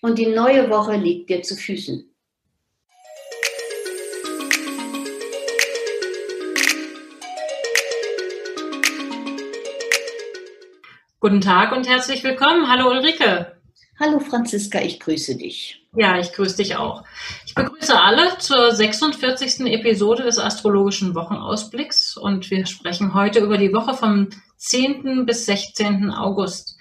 und die neue Woche liegt dir zu Füßen. Guten Tag und herzlich willkommen. Hallo Ulrike. Hallo Franziska, ich grüße dich. Ja, ich grüße dich auch. Ich begrüße alle zur 46. Episode des astrologischen Wochenausblicks und wir sprechen heute über die Woche vom 10. bis 16. August.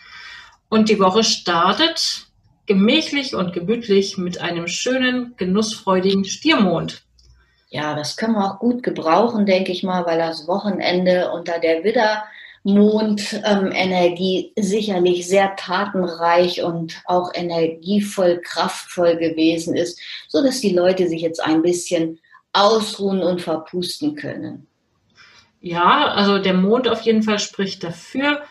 Und die Woche startet gemächlich und gemütlich mit einem schönen, genussfreudigen Stiermond. Ja, das können wir auch gut gebrauchen, denke ich mal, weil das Wochenende unter der Widdermondenergie ähm, sicherlich sehr tatenreich und auch energievoll, kraftvoll gewesen ist, so dass die Leute sich jetzt ein bisschen ausruhen und verpusten können. Ja, also der Mond auf jeden Fall spricht dafür.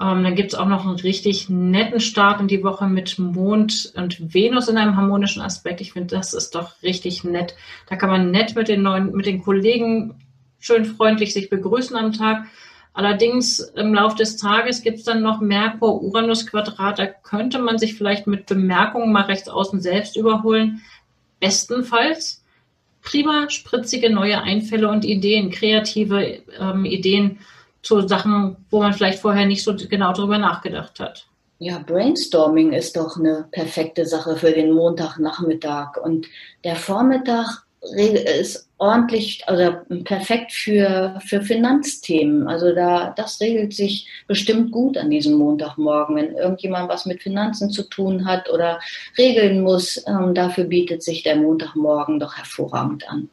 Ähm, dann gibt es auch noch einen richtig netten Start in die Woche mit Mond und Venus in einem harmonischen Aspekt. Ich finde, das ist doch richtig nett. Da kann man nett mit den neuen, mit den Kollegen schön freundlich sich begrüßen am Tag. Allerdings im Laufe des Tages gibt es dann noch Merkur-Uranus-Quadrat. Da könnte man sich vielleicht mit Bemerkungen mal rechts außen selbst überholen. Bestenfalls prima, spritzige neue Einfälle und Ideen, kreative ähm, Ideen zu Sachen, wo man vielleicht vorher nicht so genau darüber nachgedacht hat. Ja, Brainstorming ist doch eine perfekte Sache für den Montagnachmittag. Und der Vormittag ist ordentlich, also perfekt für, für Finanzthemen. Also da, das regelt sich bestimmt gut an diesem Montagmorgen. Wenn irgendjemand was mit Finanzen zu tun hat oder regeln muss, ähm, dafür bietet sich der Montagmorgen doch hervorragend an.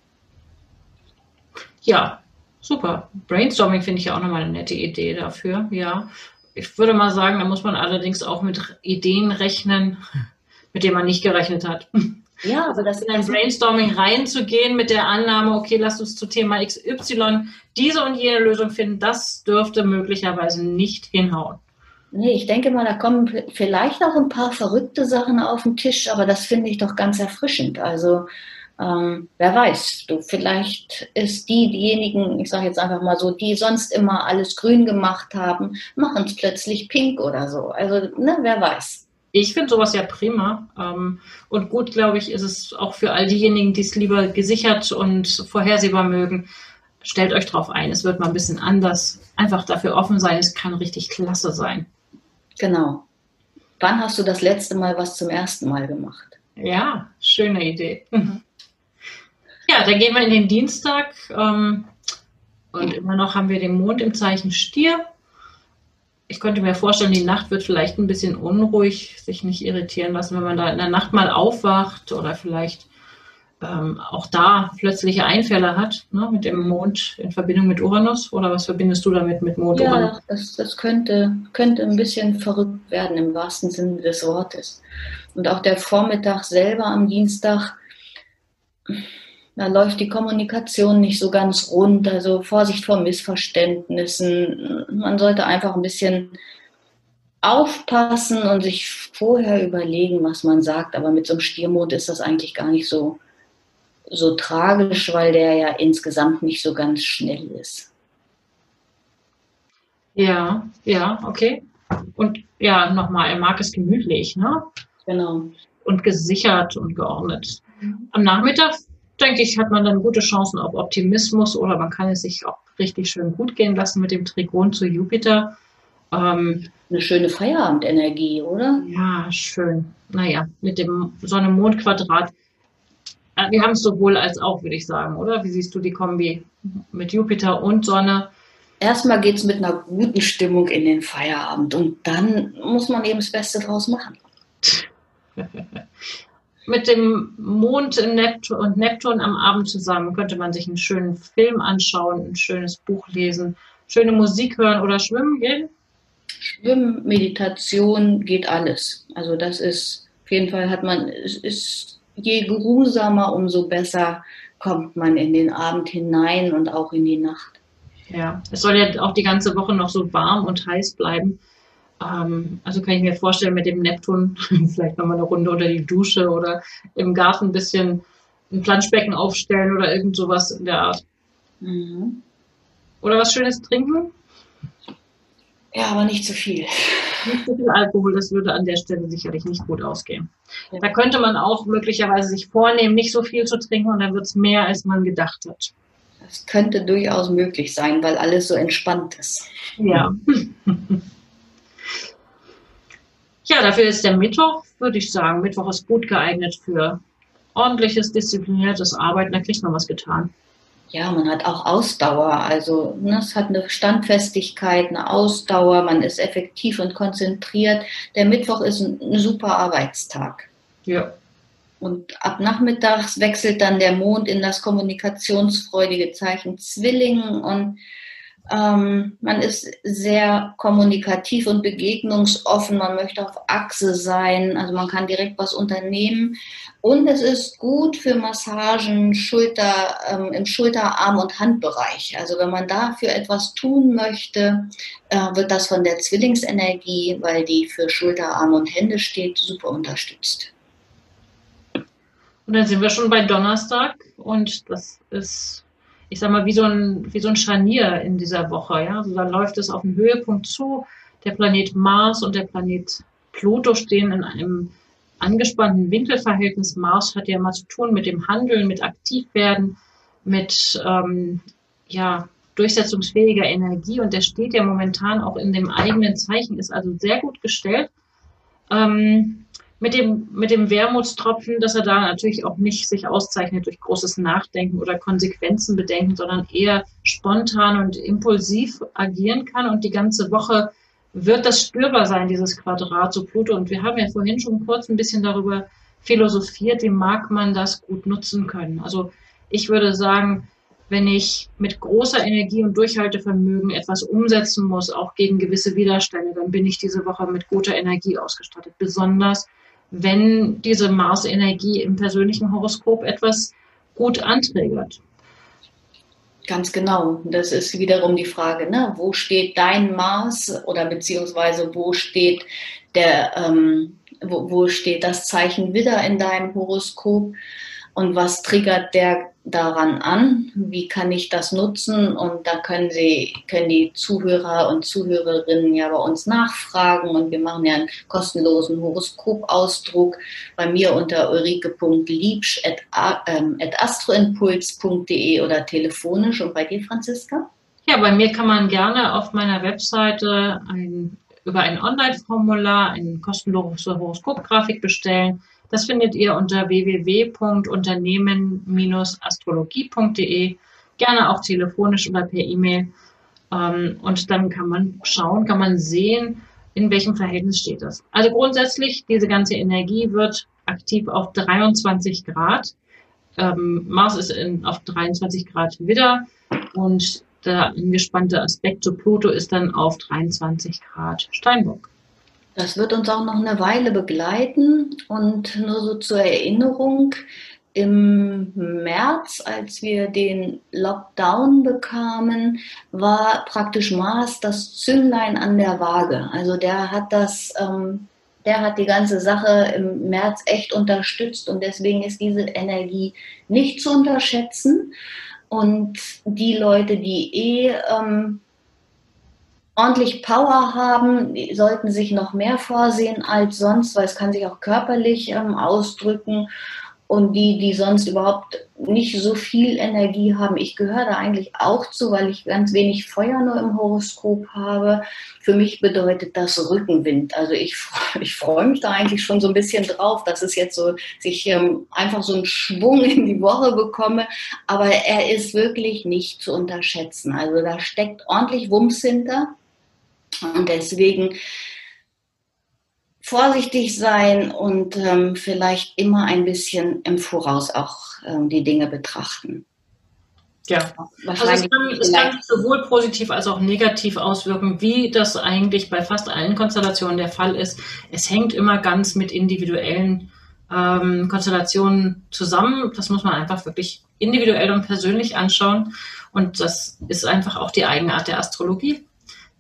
Ja, Super. Brainstorming finde ich ja auch nochmal eine nette Idee dafür, ja. Ich würde mal sagen, da muss man allerdings auch mit Ideen rechnen, mit denen man nicht gerechnet hat. Ja, aber das in ein Brainstorming reinzugehen mit der Annahme, okay, lass uns zu Thema XY diese und jene Lösung finden, das dürfte möglicherweise nicht hinhauen. Nee, ich denke mal, da kommen vielleicht auch ein paar verrückte Sachen auf den Tisch, aber das finde ich doch ganz erfrischend. Also ähm, wer weiß, du vielleicht ist die diejenigen, ich sage jetzt einfach mal so, die sonst immer alles grün gemacht haben, machen es plötzlich pink oder so. Also ne, wer weiß. Ich finde sowas ja prima. Ähm, und gut, glaube ich, ist es auch für all diejenigen, die es lieber gesichert und vorhersehbar mögen. Stellt euch drauf ein, es wird mal ein bisschen anders. Einfach dafür offen sein, es kann richtig klasse sein. Genau. Wann hast du das letzte Mal was zum ersten Mal gemacht? Ja, schöne Idee. Mhm. Ja, dann gehen wir in den Dienstag. Ähm, und immer noch haben wir den Mond im Zeichen Stier. Ich könnte mir vorstellen, die Nacht wird vielleicht ein bisschen unruhig, sich nicht irritieren lassen, wenn man da in der Nacht mal aufwacht oder vielleicht ähm, auch da plötzliche Einfälle hat, ne, mit dem Mond in Verbindung mit Uranus. Oder was verbindest du damit mit Mond? Ja, Uranus? Das, das könnte, könnte ein bisschen verrückt werden im wahrsten Sinne des Wortes. Und auch der Vormittag selber am Dienstag da läuft die Kommunikation nicht so ganz rund. Also Vorsicht vor Missverständnissen. Man sollte einfach ein bisschen aufpassen und sich vorher überlegen, was man sagt. Aber mit so einem Stiermond ist das eigentlich gar nicht so, so tragisch, weil der ja insgesamt nicht so ganz schnell ist. Ja, ja, okay. Und ja, nochmal, er mag es gemütlich, ne? Genau. Und gesichert und geordnet. Mhm. Am Nachmittag denke ich, hat man dann gute Chancen auf Optimismus oder man kann es sich auch richtig schön gut gehen lassen mit dem Trigon zu Jupiter. Ähm, Eine schöne Feierabendenergie, oder? Ja, schön. Naja, mit dem Sonne-Mond-Quadrat. Äh, wir haben es sowohl als auch, würde ich sagen, oder? Wie siehst du die Kombi mit Jupiter und Sonne? Erstmal geht es mit einer guten Stimmung in den Feierabend und dann muss man eben das Beste draus machen. mit dem Mond Neptun und Neptun am Abend zusammen könnte man sich einen schönen Film anschauen, ein schönes Buch lesen, schöne Musik hören oder schwimmen gehen? Schwimmen, Meditation geht alles. Also das ist, auf jeden Fall hat man, ist je geruhsamer, umso besser kommt man in den Abend hinein und auch in die Nacht. Ja, es soll ja auch die ganze Woche noch so warm und heiß bleiben. Ähm, also kann ich mir vorstellen, mit dem Neptun vielleicht nochmal eine Runde unter die Dusche oder im Garten ein bisschen ein Planschbecken aufstellen oder irgend sowas in der Art. Mhm. Oder was Schönes trinken? Ja, aber nicht zu viel. Nicht zu viel Alkohol, das würde an der Stelle sicherlich nicht gut ausgehen. Ja. Da könnte man auch möglicherweise sich vornehmen, nicht so viel zu trinken und dann wird es mehr, als man gedacht hat. Das könnte durchaus möglich sein, weil alles so entspannt ist. Ja. ja, dafür ist der Mittwoch, würde ich sagen. Mittwoch ist gut geeignet für ordentliches, diszipliniertes Arbeiten. Da kriegt man was getan ja, man hat auch Ausdauer. Also ne, es hat eine Standfestigkeit, eine Ausdauer, man ist effektiv und konzentriert. Der Mittwoch ist ein, ein super Arbeitstag. Ja. Und ab nachmittags wechselt dann der Mond in das kommunikationsfreudige Zeichen Zwillingen und ähm, man ist sehr kommunikativ und begegnungsoffen. Man möchte auf Achse sein. Also man kann direkt was unternehmen. Und es ist gut für Massagen Schulter, ähm, im Schulter-, Arm- und Handbereich. Also wenn man dafür etwas tun möchte, äh, wird das von der Zwillingsenergie, weil die für Schulter, Arm und Hände steht, super unterstützt. Und dann sind wir schon bei Donnerstag und das ist ich sag mal, wie so ein, wie so ein Scharnier in dieser Woche. Ja? Also da läuft es auf einen Höhepunkt zu. Der Planet Mars und der Planet Pluto stehen in einem angespannten Winkelverhältnis. Mars hat ja mal zu tun mit dem Handeln, mit Aktivwerden, mit ähm, ja, durchsetzungsfähiger Energie und der steht ja momentan auch in dem eigenen Zeichen, ist also sehr gut gestellt. Ähm, mit dem, mit dem Wermutstropfen, dass er da natürlich auch nicht sich auszeichnet durch großes Nachdenken oder Konsequenzen bedenken, sondern eher spontan und impulsiv agieren kann. Und die ganze Woche wird das spürbar sein, dieses Quadrat zu Pluto. Und wir haben ja vorhin schon kurz ein bisschen darüber philosophiert, wie mag man das gut nutzen können. Also ich würde sagen, wenn ich mit großer Energie und Durchhaltevermögen etwas umsetzen muss, auch gegen gewisse Widerstände, dann bin ich diese Woche mit guter Energie ausgestattet. Besonders wenn diese Mars-Energie im persönlichen Horoskop etwas gut anträgert. Ganz genau. Das ist wiederum die Frage, ne? wo steht dein Mars oder beziehungsweise wo steht der, ähm, wo, wo steht das Zeichen Widder in deinem Horoskop und was triggert der daran an? Wie kann ich das nutzen? Und da können Sie, können die Zuhörer und Zuhörerinnen ja bei uns nachfragen und wir machen ja einen kostenlosen Horoskopausdruck bei mir unter ulrike.liebsch.astroimpuls.de oder telefonisch und bei dir, Franziska? Ja, bei mir kann man gerne auf meiner Webseite ein, über ein Online-Formular eine kostenlose Horoskopgrafik bestellen das findet ihr unter www.unternehmen-astrologie.de, gerne auch telefonisch oder per E-Mail. Ähm, und dann kann man schauen, kann man sehen, in welchem Verhältnis steht das. Also grundsätzlich, diese ganze Energie wird aktiv auf 23 Grad. Ähm, Mars ist in, auf 23 Grad wieder und der angespannte Aspekt zu Pluto ist dann auf 23 Grad Steinbock. Das wird uns auch noch eine Weile begleiten und nur so zur Erinnerung, im März, als wir den Lockdown bekamen, war praktisch Mars das Zünglein an der Waage. Also der hat das, ähm, der hat die ganze Sache im März echt unterstützt und deswegen ist diese Energie nicht zu unterschätzen. Und die Leute, die eh ähm, ordentlich Power haben, sollten sich noch mehr vorsehen als sonst, weil es kann sich auch körperlich ähm, ausdrücken. Und die, die sonst überhaupt nicht so viel Energie haben, ich gehöre da eigentlich auch zu, weil ich ganz wenig Feuer nur im Horoskop habe. Für mich bedeutet das Rückenwind. Also ich, ich freue mich da eigentlich schon so ein bisschen drauf, dass es jetzt so sich ähm, einfach so einen Schwung in die Woche bekomme. Aber er ist wirklich nicht zu unterschätzen. Also da steckt ordentlich Wumms hinter. Und deswegen vorsichtig sein und ähm, vielleicht immer ein bisschen im Voraus auch ähm, die Dinge betrachten. Ja, also es kann, es kann sowohl positiv als auch negativ auswirken, wie das eigentlich bei fast allen Konstellationen der Fall ist. Es hängt immer ganz mit individuellen ähm, Konstellationen zusammen. Das muss man einfach wirklich individuell und persönlich anschauen. Und das ist einfach auch die Eigenart der Astrologie.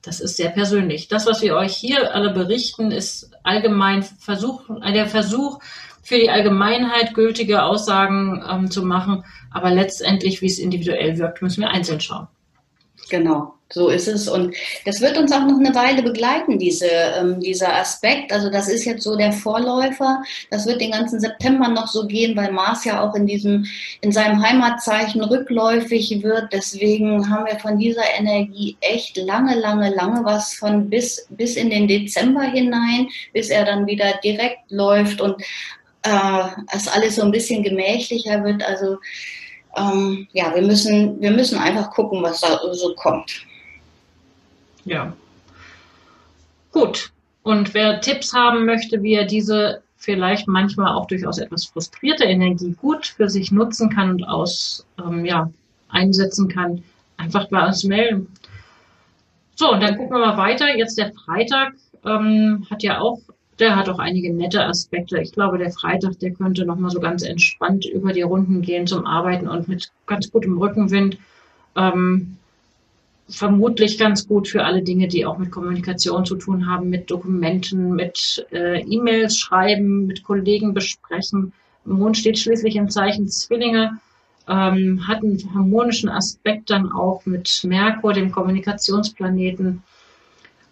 Das ist sehr persönlich. Das, was wir euch hier alle berichten, ist allgemein Versuch, der Versuch, für die Allgemeinheit gültige Aussagen ähm, zu machen. Aber letztendlich, wie es individuell wirkt, müssen wir einzeln schauen. Genau, so ist es. Und das wird uns auch noch eine Weile begleiten, diese, ähm, dieser Aspekt. Also das ist jetzt so der Vorläufer. Das wird den ganzen September noch so gehen, weil Mars ja auch in diesem, in seinem Heimatzeichen rückläufig wird. Deswegen haben wir von dieser Energie echt lange, lange, lange was von bis, bis in den Dezember hinein, bis er dann wieder direkt läuft und äh, es alles so ein bisschen gemächlicher wird. Also ähm, ja, wir müssen, wir müssen einfach gucken, was da so kommt. Ja. Gut. Und wer Tipps haben möchte, wie er diese vielleicht manchmal auch durchaus etwas frustrierte Energie gut für sich nutzen kann und aus, ähm, ja, einsetzen kann, einfach bei uns melden. So, und dann gucken wir mal weiter. Jetzt der Freitag ähm, hat ja auch der hat auch einige nette Aspekte. Ich glaube, der Freitag, der könnte nochmal so ganz entspannt über die Runden gehen zum Arbeiten und mit ganz gutem Rückenwind. Ähm, vermutlich ganz gut für alle Dinge, die auch mit Kommunikation zu tun haben, mit Dokumenten, mit äh, E-Mails schreiben, mit Kollegen besprechen. Mond steht schließlich im Zeichen Zwillinge, ähm, hat einen harmonischen Aspekt dann auch mit Merkur, dem Kommunikationsplaneten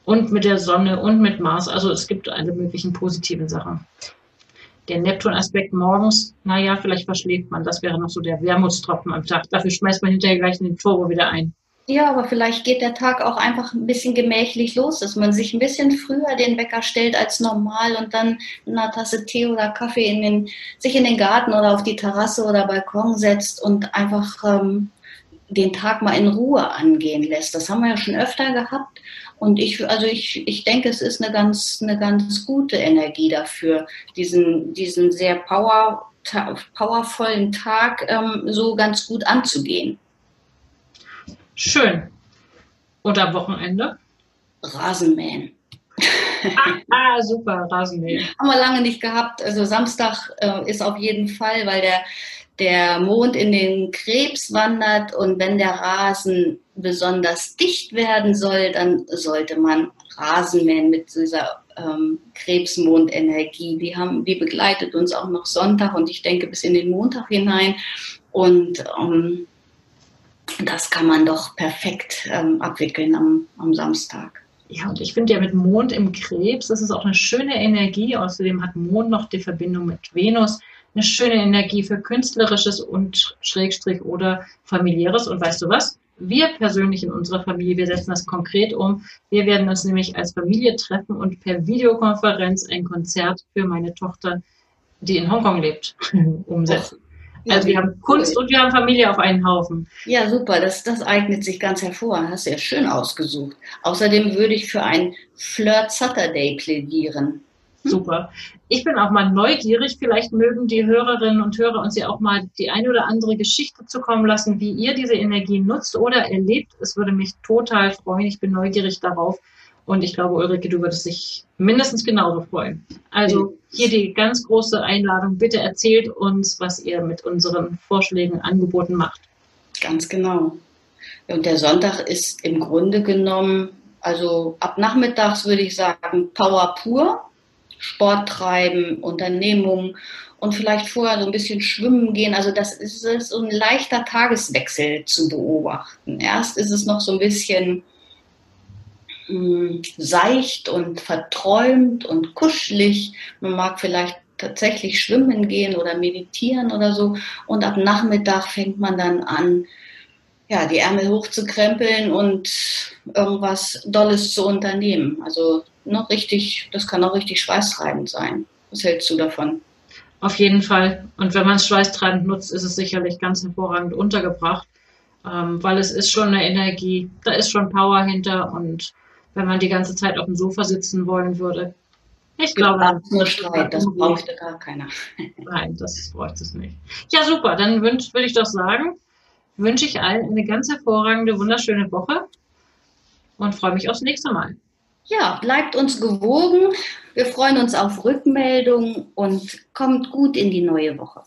und mit der Sonne und mit Mars. Also es gibt alle möglichen positiven Sachen. Der Neptun-Aspekt morgens, naja, vielleicht verschläft man. Das wäre noch so der Wermutstropfen am Tag. Dafür schmeißt man hinterher gleich den Turbo wieder ein. Ja, aber vielleicht geht der Tag auch einfach ein bisschen gemächlich los, dass man sich ein bisschen früher den Wecker stellt als normal und dann eine Tasse Tee oder Kaffee in den, sich in den Garten oder auf die Terrasse oder Balkon setzt und einfach ähm, den Tag mal in Ruhe angehen lässt. Das haben wir ja schon öfter gehabt. Und ich, also ich, ich denke, es ist eine ganz, eine ganz gute Energie dafür, diesen, diesen sehr power, powervollen Tag ähm, so ganz gut anzugehen. Schön. Und am Wochenende? Rasenmähen. ah, ah, super, Rasenmähen. Haben wir lange nicht gehabt. Also Samstag äh, ist auf jeden Fall, weil der der Mond in den Krebs wandert und wenn der Rasen besonders dicht werden soll, dann sollte man Rasenmähen mit dieser ähm, Krebsmondenergie. Die, haben, die begleitet uns auch noch Sonntag und ich denke bis in den Montag hinein. Und ähm, das kann man doch perfekt ähm, abwickeln am, am Samstag. Ja, und ich finde ja mit Mond im Krebs, das ist auch eine schöne Energie. Außerdem hat Mond noch die Verbindung mit Venus eine schöne Energie für Künstlerisches und Schrägstrich oder familiäres. Und weißt du was? Wir persönlich in unserer Familie, wir setzen das konkret um. Wir werden uns nämlich als Familie treffen und per Videokonferenz ein Konzert für meine Tochter, die in Hongkong lebt, umsetzen. Also wir haben Kunst und wir haben Familie auf einen Haufen. Ja, super. Das, das eignet sich ganz hervor. Hast du ja schön ausgesucht. Außerdem würde ich für ein Flirt Saturday plädieren. Super. Ich bin auch mal neugierig. Vielleicht mögen die Hörerinnen und Hörer uns ja auch mal die eine oder andere Geschichte zukommen lassen, wie ihr diese Energie nutzt oder erlebt. Es würde mich total freuen. Ich bin neugierig darauf. Und ich glaube, Ulrike, du würdest dich mindestens genauso freuen. Also hier die ganz große Einladung. Bitte erzählt uns, was ihr mit unseren Vorschlägen, Angeboten macht. Ganz genau. Und der Sonntag ist im Grunde genommen, also ab nachmittags würde ich sagen, Power pur. Sport treiben, Unternehmungen und vielleicht vorher so ein bisschen schwimmen gehen. Also das ist, das ist so ein leichter Tageswechsel zu beobachten. Erst ist es noch so ein bisschen mh, hm, seicht und verträumt und kuschelig. Man mag vielleicht tatsächlich schwimmen gehen oder meditieren oder so. Und ab Nachmittag fängt man dann an, ja, die Ärmel hochzukrempeln und irgendwas Dolles zu unternehmen. Also noch richtig, das kann auch richtig schweißtreibend sein. Was hältst du davon? Auf jeden Fall. Und wenn man es schweißtreibend nutzt, ist es sicherlich ganz hervorragend untergebracht, ähm, weil es ist schon eine Energie, da ist schon Power hinter und wenn man die ganze Zeit auf dem Sofa sitzen wollen würde, ich glaube, das nur Streit, das bräuchte gar keiner. Nein, das bräuchte es nicht. Ja, super, dann würde ich doch sagen, wünsche ich allen eine ganz hervorragende, wunderschöne Woche und freue mich aufs nächste Mal. Ja, bleibt uns gewogen. Wir freuen uns auf Rückmeldungen und kommt gut in die neue Woche.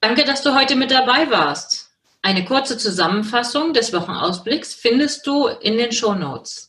Danke, dass du heute mit dabei warst. Eine kurze Zusammenfassung des Wochenausblicks findest du in den Show Notes.